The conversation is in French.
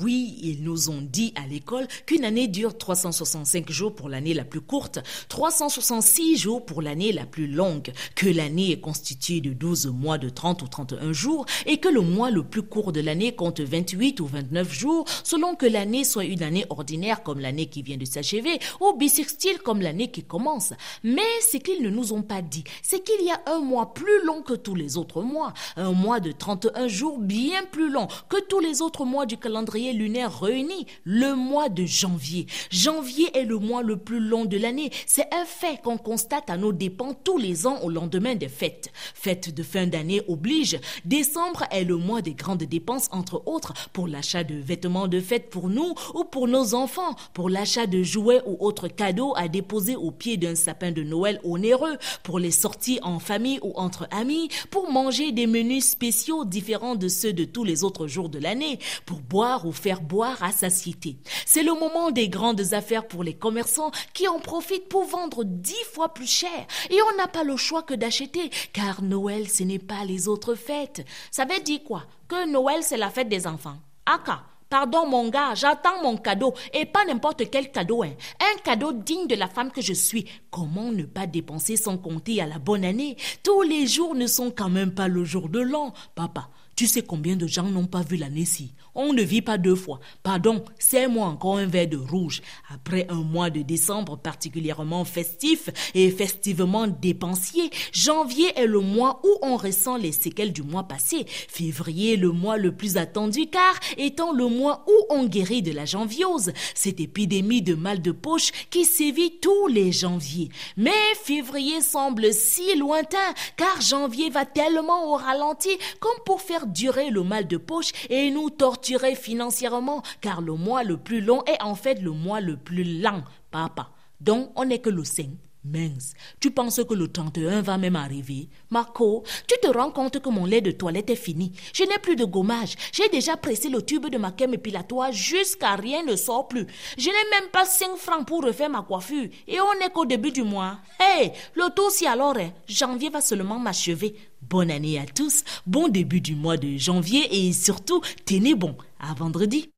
Oui, ils nous ont dit à l'école qu'une année dure 365 jours pour l'année la plus courte, 366 jours pour l'année la plus longue, que l'année est constituée de 12 mois de 30 ou 31 jours et que le mois le plus court de l'année compte 28 ou 29 jours selon que l'année soit une année ordinaire comme l'année qui vient de s'achever ou bissextile comme l'année qui commence. Mais ce qu'ils ne nous ont pas dit, c'est qu'il y a un mois plus long que tous les autres mois, un mois de 31 jours bien plus long que tous les autres mois du calendrier lunaire réuni, le mois de janvier. Janvier est le mois le plus long de l'année. C'est un fait qu'on constate à nos dépens tous les ans au lendemain des fêtes. Fête de fin d'année oblige. Décembre est le mois des grandes dépenses, entre autres, pour l'achat de vêtements de fête pour nous ou pour nos enfants, pour l'achat de jouets ou autres cadeaux à déposer au pied d'un sapin de Noël onéreux, pour les sorties en famille ou entre amis, pour manger des menus spéciaux différents de ceux de tous les autres jours de l'année, pour boire ou faire boire à satiété. C'est le moment des grandes affaires pour les commerçants qui en profitent pour vendre dix fois plus cher. Et on n'a pas le choix que d'acheter, car Noël, ce n'est pas les autres fêtes. Ça veut dire quoi? Que Noël, c'est la fête des enfants. Aka. Pardon mon gars, j'attends mon cadeau et pas n'importe quel cadeau, hein. un cadeau digne de la femme que je suis. Comment ne pas dépenser sans compter à la bonne année? Tous les jours ne sont quand même pas le jour de l'an, papa. Tu sais combien de gens n'ont pas vu l'année-ci On ne vit pas deux fois. Pardon, c'est moi encore un verre de rouge. Après un mois de décembre particulièrement festif et festivement dépensier, janvier est le mois où on ressent les séquelles du mois passé. Février, le mois le plus attendu car étant le mois où on guérit de la janviose, cette épidémie de mal de poche qui sévit tous les janviers. Mais février semble si lointain car janvier va tellement au ralenti comme pour faire durer le mal de poche et nous torturer financièrement, car le mois le plus long est en fait le mois le plus lent, papa. Donc, on n'est que le 5. Mince, tu penses que le 31 va même arriver? Marco, tu te rends compte que mon lait de toilette est fini. Je n'ai plus de gommage. J'ai déjà pressé le tube de ma crème épilatoire jusqu'à rien ne sort plus. Je n'ai même pas 5 francs pour refaire ma coiffure. Et on n'est qu'au début du mois. Hey, le taux si alors, hein. janvier va seulement m'achever. Bonne année à tous, bon début du mois de janvier et surtout, tenez bon. À vendredi.